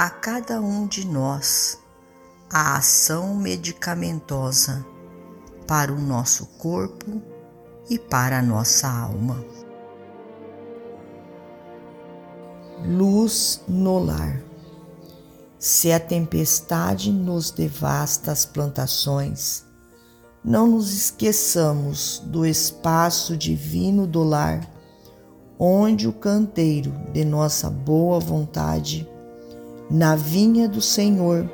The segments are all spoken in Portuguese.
a cada um de nós a ação medicamentosa para o nosso corpo e para a nossa alma. Luz no lar. Se a tempestade nos devasta as plantações, não nos esqueçamos do espaço divino do lar, onde o canteiro de nossa boa vontade na vinha do Senhor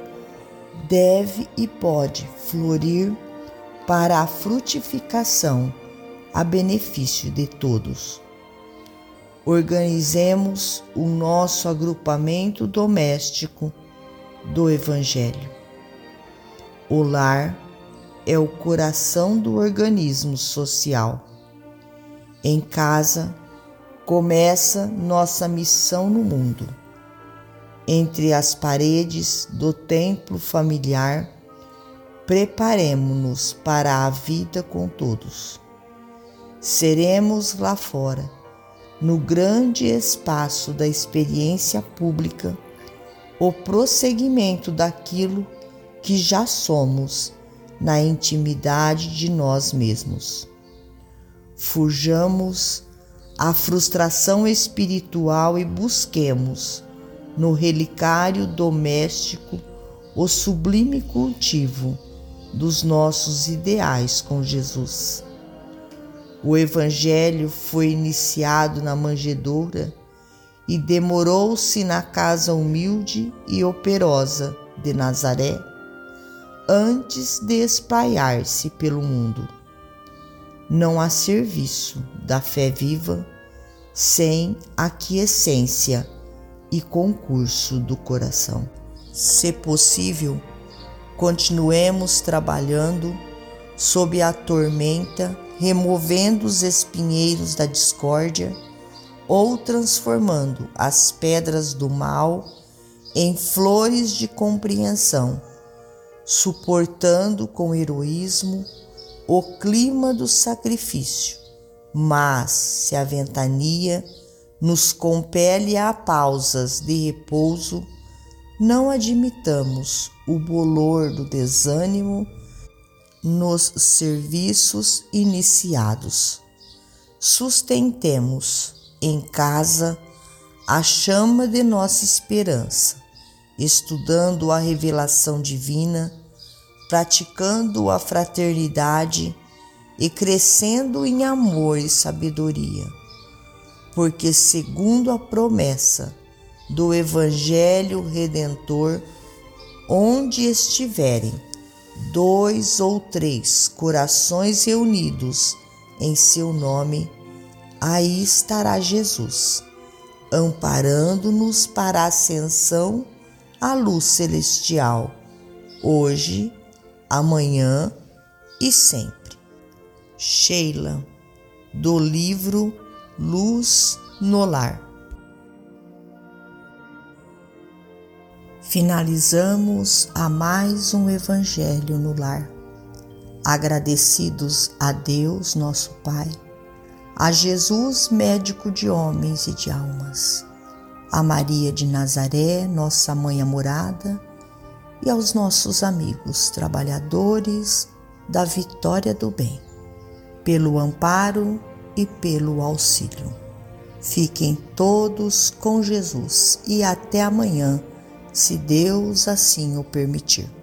deve e pode florir para a frutificação a benefício de todos. Organizemos o nosso agrupamento doméstico do Evangelho. O lar é o coração do organismo social. Em casa começa nossa missão no mundo entre as paredes do templo familiar, preparemo-nos para a vida com todos. Seremos lá fora, no grande espaço da experiência pública, o prosseguimento daquilo que já somos na intimidade de nós mesmos. Fujamos a frustração espiritual e busquemos no relicário doméstico o sublime cultivo dos nossos ideais com Jesus. O Evangelho foi iniciado na manjedoura e demorou-se na casa humilde e operosa de Nazaré antes de espalhar-se pelo mundo. Não há serviço da fé viva sem aquiescência e concurso do coração. Se possível, continuemos trabalhando sob a tormenta, removendo os espinheiros da discórdia ou transformando as pedras do mal em flores de compreensão, suportando com heroísmo o clima do sacrifício. Mas se a ventania nos compele a pausas de repouso, não admitamos o bolor do desânimo nos serviços iniciados. Sustentemos em casa a chama de nossa esperança, estudando a revelação divina, praticando a fraternidade e crescendo em amor e sabedoria porque, segundo a promessa do Evangelho Redentor, onde estiverem dois ou três corações reunidos em seu nome, aí estará Jesus, amparando-nos para a ascensão à luz celestial, hoje, amanhã e sempre. Sheila, do livro Luz no Lar. Finalizamos a mais um Evangelho no Lar. Agradecidos a Deus, nosso Pai, a Jesus, médico de homens e de almas, a Maria de Nazaré, nossa mãe amorada, e aos nossos amigos trabalhadores da vitória do bem, pelo amparo e pelo auxílio. Fiquem todos com Jesus e até amanhã, se Deus assim o permitir.